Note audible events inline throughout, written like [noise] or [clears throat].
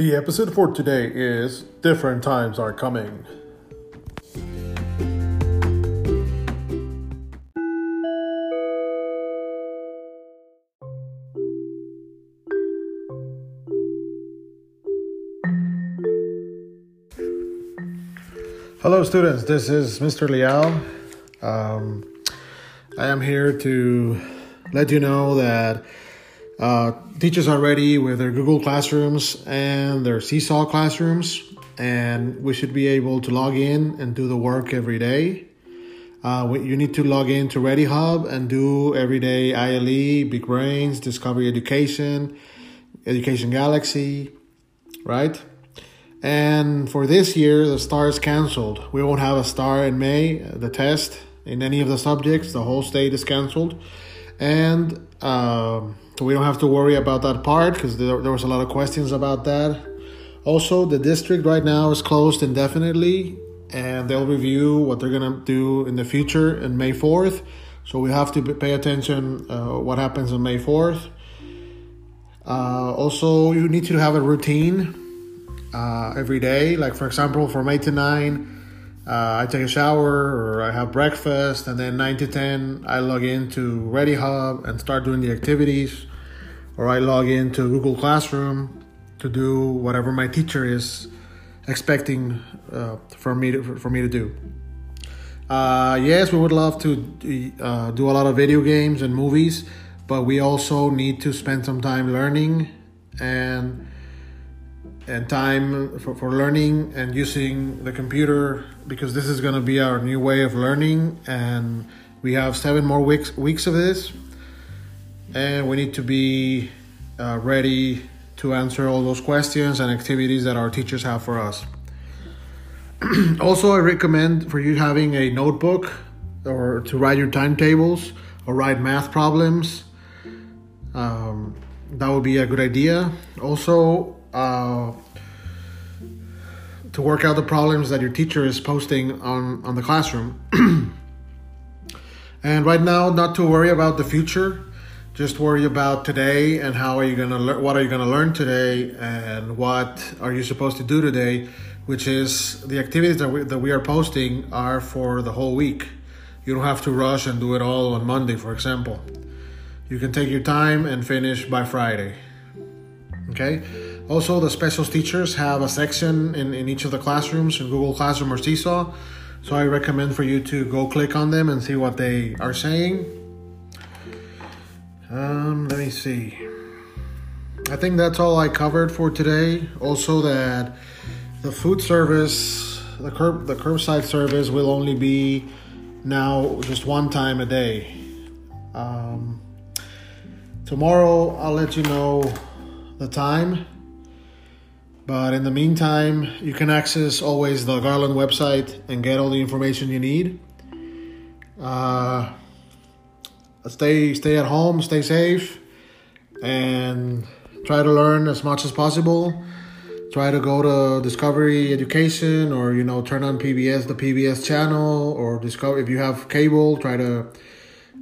The episode for today is Different Times Are Coming. Hello, students. This is Mr. Liao. Um, I am here to let you know that uh, teachers are ready with their Google Classrooms and their Seesaw classrooms, and we should be able to log in and do the work every day. Uh, you need to log in to ReadyHub and do everyday ILE, Big Brains, Discovery Education, Education Galaxy, right? And for this year, the STAAR is canceled. We won't have a STAAR in May, the test in any of the subjects. The whole state is canceled. And um, so we don't have to worry about that part because there, there was a lot of questions about that. Also, the district right now is closed indefinitely and they'll review what they're going to do in the future in May 4th. So we have to pay attention uh, what happens on May 4th. Uh, also, you need to have a routine uh, every day. Like for example, from eight to nine, uh, I take a shower or I have breakfast, and then nine to ten, I log into ReadyHub and start doing the activities, or I log into Google Classroom to do whatever my teacher is expecting uh, for me to, for me to do. Uh, yes, we would love to uh, do a lot of video games and movies, but we also need to spend some time learning and and time for, for learning and using the computer because this is going to be our new way of learning and we have seven more weeks weeks of this and we need to be uh, ready to answer all those questions and activities that our teachers have for us. [clears throat] Also i recommend for you having a notebook or to write your timetables or write math problems. Um, that would be a good idea. Also uh, to work out the problems that your teacher is posting on, on the classroom. [clears throat] and right now, not to worry about the future, just worry about today and how are you gonna learn what are you gonna learn today and what are you supposed to do today, which is the activities that we, that we are posting are for the whole week. You don't have to rush and do it all on Monday, for example. You can take your time and finish by Friday. Okay? Also, the specials teachers have a section in, in each of the classrooms in Google Classroom or Seesaw. So I recommend for you to go click on them and see what they are saying. Um, let me see. I think that's all I covered for today. Also, that the food service, the curb, the curbside service will only be now just one time a day. Um, tomorrow, I'll let you know the time but in the meantime, you can access always the Garland website and get all the information you need. Uh, stay stay at home, stay safe, and try to learn as much as possible. Try to go to Discovery Education or you know turn on PBS the PBS channel or discover if you have cable. Try to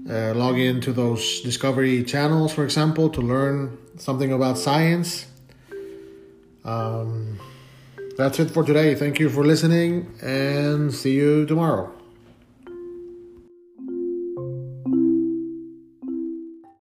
uh, log into those Discovery channels, for example, to learn something about science um, that's it for today. Thank you for listening and see you tomorrow.